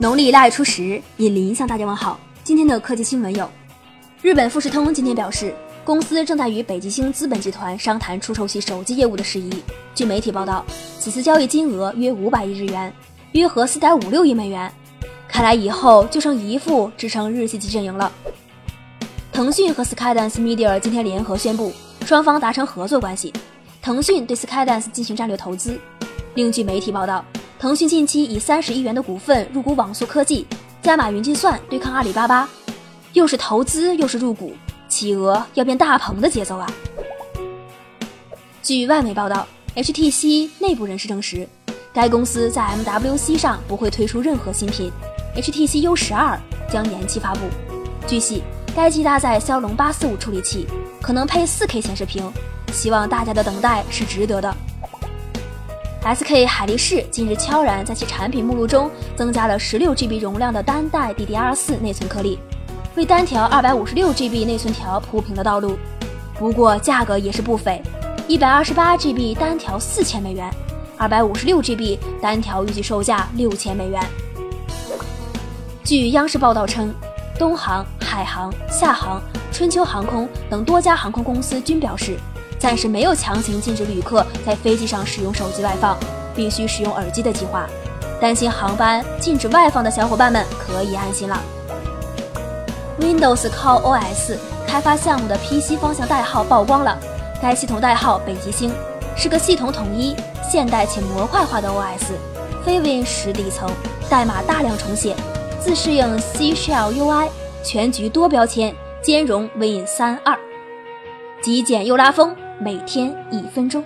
农历腊月初十，尹林向大家问好。今天的科技新闻有：日本富士通今天表示，公司正在与北极星资本集团商谈出售其手机业务的事宜。据媒体报道，此次交易金额约五百亿日元，约合四点五六亿美元。看来以后就剩一副支撑日系机阵营了。腾讯和 Skydance Media 今天联合宣布，双方达成合作关系，腾讯对 Skydance 进行战略投资。另据媒体报道。腾讯近期以三十亿元的股份入股网速科技，加码云计算对抗阿里巴巴，又是投资又是入股，企鹅要变大鹏的节奏啊！据外媒报道，HTC 内部人士证实，该公司在 MWC 上不会推出任何新品，HTC U 十二将延期发布。据悉，该机搭载骁龙八四五处理器，可能配 4K 显示屏，希望大家的等待是值得的。SK 海力士近日悄然在其产品目录中增加了 16GB 容量的单代 DDR4 内存颗粒，为单条 256GB 内存条铺平了道路。不过价格也是不菲，128GB 单条四千美元，256GB 单条预计售价六千美元。据央视报道称，东航、海航、厦航、春秋航空等多家航空公司均表示。暂时没有强行禁止旅客在飞机上使用手机外放，必须使用耳机的计划。担心航班禁止外放的小伙伴们可以安心了。Windows Core OS 开发项目的 PC 方向代号曝光了，该系统代号“北极星”，是个系统统一、现代且模块化的 OS，非 Win 十底层，代码大量重写，自适应 C Shell UI，全局多标签，兼容 Win 三二，极简又拉风。每天一分钟。